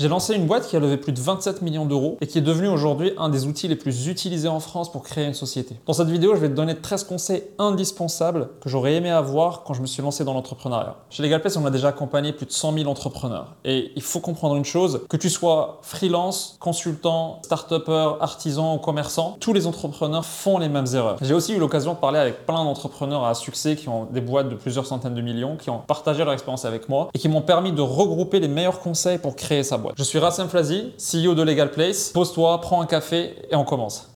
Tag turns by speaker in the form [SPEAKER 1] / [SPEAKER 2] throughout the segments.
[SPEAKER 1] J'ai lancé une boîte qui a levé plus de 27 millions d'euros et qui est devenue aujourd'hui un des outils les plus utilisés en France pour créer une société. Dans cette vidéo, je vais te donner 13 conseils indispensables que j'aurais aimé avoir quand je me suis lancé dans l'entrepreneuriat. Chez LegalPlace, on a déjà accompagné plus de 100 000 entrepreneurs. Et il faut comprendre une chose, que tu sois freelance, consultant, start-upper, artisan ou commerçant, tous les entrepreneurs font les mêmes erreurs. J'ai aussi eu l'occasion de parler avec plein d'entrepreneurs à succès qui ont des boîtes de plusieurs centaines de millions, qui ont partagé leur expérience avec moi et qui m'ont permis de regrouper les meilleurs conseils pour créer sa boîte. Je suis Rassem Flazi, CEO de Legal Place. Pose-toi, prends un café et on commence.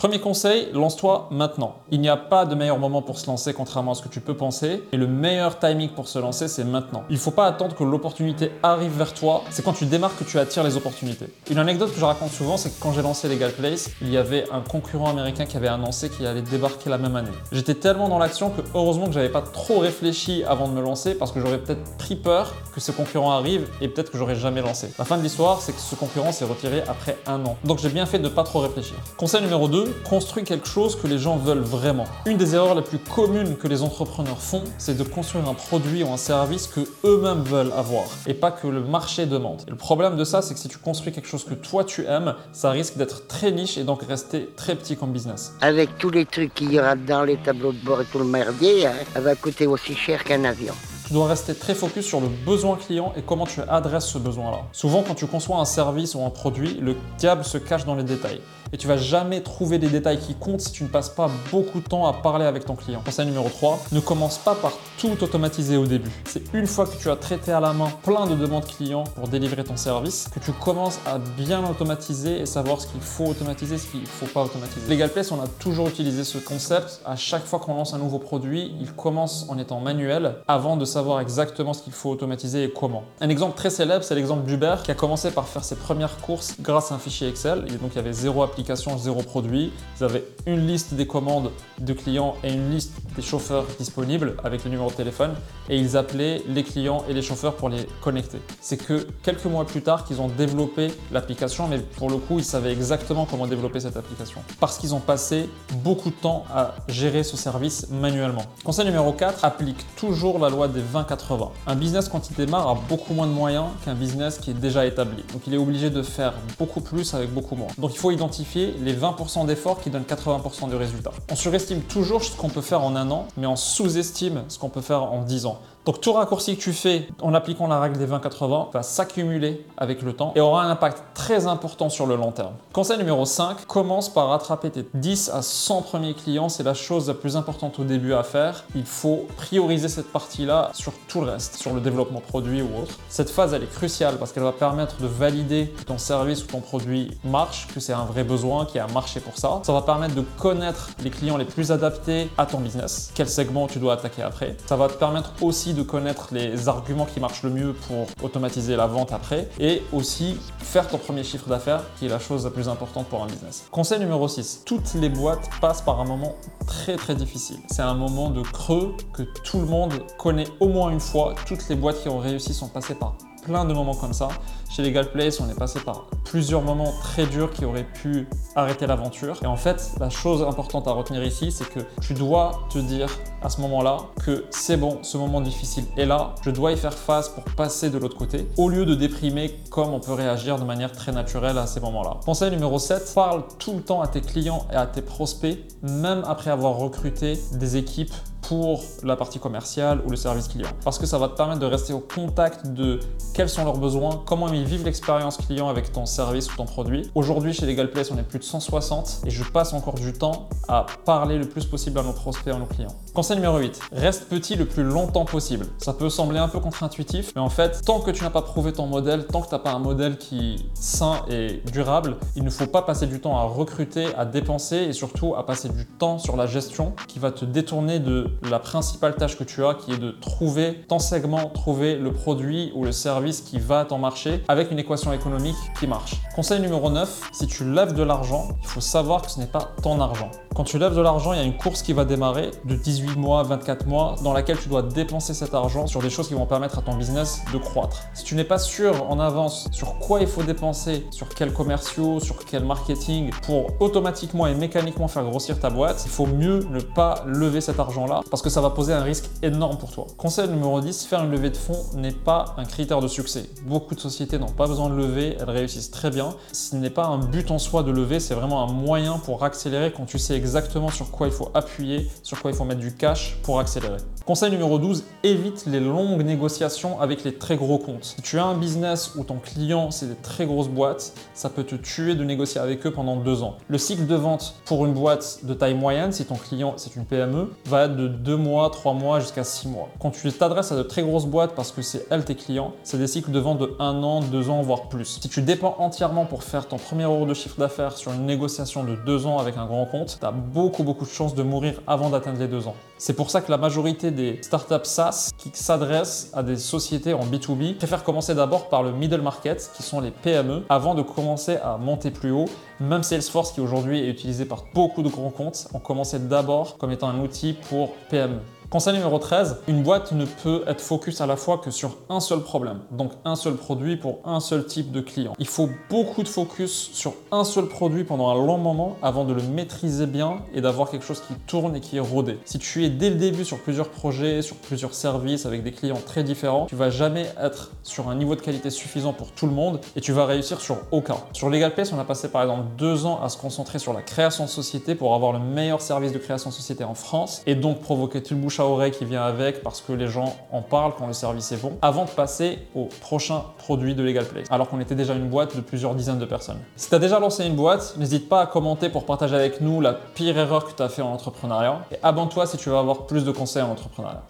[SPEAKER 1] Premier conseil, lance-toi maintenant. Il n'y a pas de meilleur moment pour se lancer contrairement à ce que tu peux penser. Et le meilleur timing pour se lancer, c'est maintenant. Il ne faut pas attendre que l'opportunité arrive vers toi. C'est quand tu démarres que tu attires les opportunités. Une anecdote que je raconte souvent, c'est que quand j'ai lancé Legal Place, il y avait un concurrent américain qui avait annoncé qu'il allait débarquer la même année. J'étais tellement dans l'action que heureusement que j'avais pas trop réfléchi avant de me lancer parce que j'aurais peut-être pris peur que ce concurrent arrive et peut-être que j'aurais jamais lancé. La fin de l'histoire, c'est que ce concurrent s'est retiré après un an. Donc j'ai bien fait de ne pas trop réfléchir. Conseil numéro 2, construis quelque chose que les gens veulent vraiment. Une des erreurs les plus communes que les entrepreneurs font, c'est de construire un produit ou un service que eux-mêmes veulent avoir et pas que le marché demande. Et le problème de ça, c'est que si tu construis quelque chose que toi tu aimes, ça risque d'être très niche et donc rester très petit comme business.
[SPEAKER 2] Avec tous les trucs qu'il y aura dans les tableaux de bord et tout le merdier, hein, elle va coûter aussi cher qu'un avion.
[SPEAKER 1] Tu dois rester très focus sur le besoin client et comment tu adresses ce besoin-là. Souvent, quand tu conçois un service ou un produit, le diable se cache dans les détails et tu vas jamais trouver des détails qui comptent si tu ne passes pas beaucoup de temps à parler avec ton client. Conseil numéro 3, ne commence pas par tout automatiser au début. C'est une fois que tu as traité à la main plein de demandes clients pour délivrer ton service que tu commences à bien automatiser et savoir ce qu'il faut automatiser, ce qu'il ne faut pas automatiser. LegalPlace, on a toujours utilisé ce concept. À chaque fois qu'on lance un nouveau produit, il commence en étant manuel avant de savoir exactement ce qu'il faut automatiser et comment. Un exemple très célèbre, c'est l'exemple d'Uber qui a commencé par faire ses premières courses grâce à un fichier Excel. Et donc il y avait zéro application zéro produit. Vous avez une liste des commandes de clients et une liste des chauffeurs disponibles avec le numéro de téléphone et ils appelaient les clients et les chauffeurs pour les connecter. C'est que quelques mois plus tard qu'ils ont développé l'application, mais pour le coup, ils savaient exactement comment développer cette application parce qu'ils ont passé beaucoup de temps à gérer ce service manuellement. Conseil numéro 4, applique toujours la loi des 20-80. Un business quand il démarre a beaucoup moins de moyens qu'un business qui est déjà établi. Donc il est obligé de faire beaucoup plus avec beaucoup moins. Donc il faut identifier les 20% d'efforts qui donnent 80% de résultats. On surestime toujours ce qu'on peut faire en un an, mais on sous-estime ce qu'on peut faire en 10 ans. Donc tout raccourci que tu fais en appliquant la règle des 20-80 va s'accumuler avec le temps et aura un impact très important sur le long terme. Conseil numéro 5, commence par rattraper tes 10 à 100 premiers clients. C'est la chose la plus importante au début à faire. Il faut prioriser cette partie-là sur tout le reste, sur le développement produit ou autre. Cette phase, elle est cruciale parce qu'elle va permettre de valider que ton service ou ton produit marche, que c'est un vrai besoin, qu'il y a un marché pour ça. Ça va permettre de connaître les clients les plus adaptés à ton business, quel segment tu dois attaquer après. Ça va te permettre aussi de connaître les arguments qui marchent le mieux pour automatiser la vente après et aussi faire ton premier chiffre d'affaires qui est la chose la plus importante pour un business. Conseil numéro 6, toutes les boîtes passent par un moment très très difficile. C'est un moment de creux que tout le monde connaît au moins une fois. Toutes les boîtes qui ont réussi sont passées par plein de moments comme ça. Chez Legal Place, on est passé par plusieurs moments très durs qui auraient pu arrêter l'aventure. Et en fait, la chose importante à retenir ici, c'est que tu dois te dire à ce moment-là que c'est bon, ce moment difficile est là, je dois y faire face pour passer de l'autre côté, au lieu de déprimer comme on peut réagir de manière très naturelle à ces moments-là. Conseil numéro 7, parle tout le temps à tes clients et à tes prospects, même après avoir recruté des équipes pour la partie commerciale ou le service client. Parce que ça va te permettre de rester au contact de quels sont leurs besoins, comment ils vivent l'expérience client avec ton service ou ton produit. Aujourd'hui, chez Legal Place, on est plus de 160 et je passe encore du temps à parler le plus possible à nos prospects, à nos clients. Conseil numéro 8, reste petit le plus longtemps possible. Ça peut sembler un peu contre-intuitif, mais en fait, tant que tu n'as pas prouvé ton modèle, tant que tu n'as pas un modèle qui est sain et durable, il ne faut pas passer du temps à recruter, à dépenser et surtout à passer du temps sur la gestion qui va te détourner de la principale tâche que tu as qui est de trouver ton segment, trouver le produit ou le service qui va à ton marché avec une équation économique qui marche. Conseil numéro 9, si tu lèves de l'argent, il faut savoir que ce n'est pas ton argent. Quand tu lèves de l'argent, il y a une course qui va démarrer de 18 18 mois, 24 mois, dans laquelle tu dois dépenser cet argent sur des choses qui vont permettre à ton business de croître. Si tu n'es pas sûr en avance sur quoi il faut dépenser, sur quels commerciaux, sur quel marketing pour automatiquement et mécaniquement faire grossir ta boîte, il faut mieux ne pas lever cet argent-là parce que ça va poser un risque énorme pour toi. Conseil numéro 10, faire une levée de fonds n'est pas un critère de succès. Beaucoup de sociétés n'ont pas besoin de lever, elles réussissent très bien. Ce n'est pas un but en soi de lever, c'est vraiment un moyen pour accélérer quand tu sais exactement sur quoi il faut appuyer, sur quoi il faut mettre du cash pour accélérer. Conseil numéro 12, évite les longues négociations avec les très gros comptes. Si tu as un business où ton client c'est des très grosses boîtes, ça peut te tuer de négocier avec eux pendant deux ans. Le cycle de vente pour une boîte de taille moyenne, si ton client c'est une PME, va être de deux mois, trois mois jusqu'à six mois. Quand tu t'adresses à de très grosses boîtes parce que c'est elles tes clients, c'est des cycles de vente de un an, deux ans, voire plus. Si tu dépends entièrement pour faire ton premier euro de chiffre d'affaires sur une négociation de deux ans avec un grand compte, tu as beaucoup beaucoup de chances de mourir avant d'atteindre les deux ans. C'est pour ça que la majorité des startups SaaS qui s'adressent à des sociétés en B2B préfèrent commencer d'abord par le middle market, qui sont les PME, avant de commencer à monter plus haut. Même Salesforce, qui aujourd'hui est utilisé par beaucoup de grands comptes, ont commencé d'abord comme étant un outil pour PME. Conseil numéro 13, une boîte ne peut être focus à la fois que sur un seul problème, donc un seul produit pour un seul type de client. Il faut beaucoup de focus sur un seul produit pendant un long moment avant de le maîtriser bien et d'avoir quelque chose qui tourne et qui est rodé. Si tu es dès le début sur plusieurs projets, sur plusieurs services avec des clients très différents, tu vas jamais être sur un niveau de qualité suffisant pour tout le monde et tu vas réussir sur aucun. Sur LegalPlace, on a passé par exemple deux ans à se concentrer sur la création de société pour avoir le meilleur service de création de société en France et donc provoquer tout le bouche oreille qui vient avec parce que les gens en parlent quand le service est bon, avant de passer au prochain produit de Legal Place, alors qu'on était déjà une boîte de plusieurs dizaines de personnes. Si tu as déjà lancé une boîte, n'hésite pas à commenter pour partager avec nous la pire erreur que tu as fait en entrepreneuriat et abonne-toi si tu veux avoir plus de conseils en entrepreneuriat.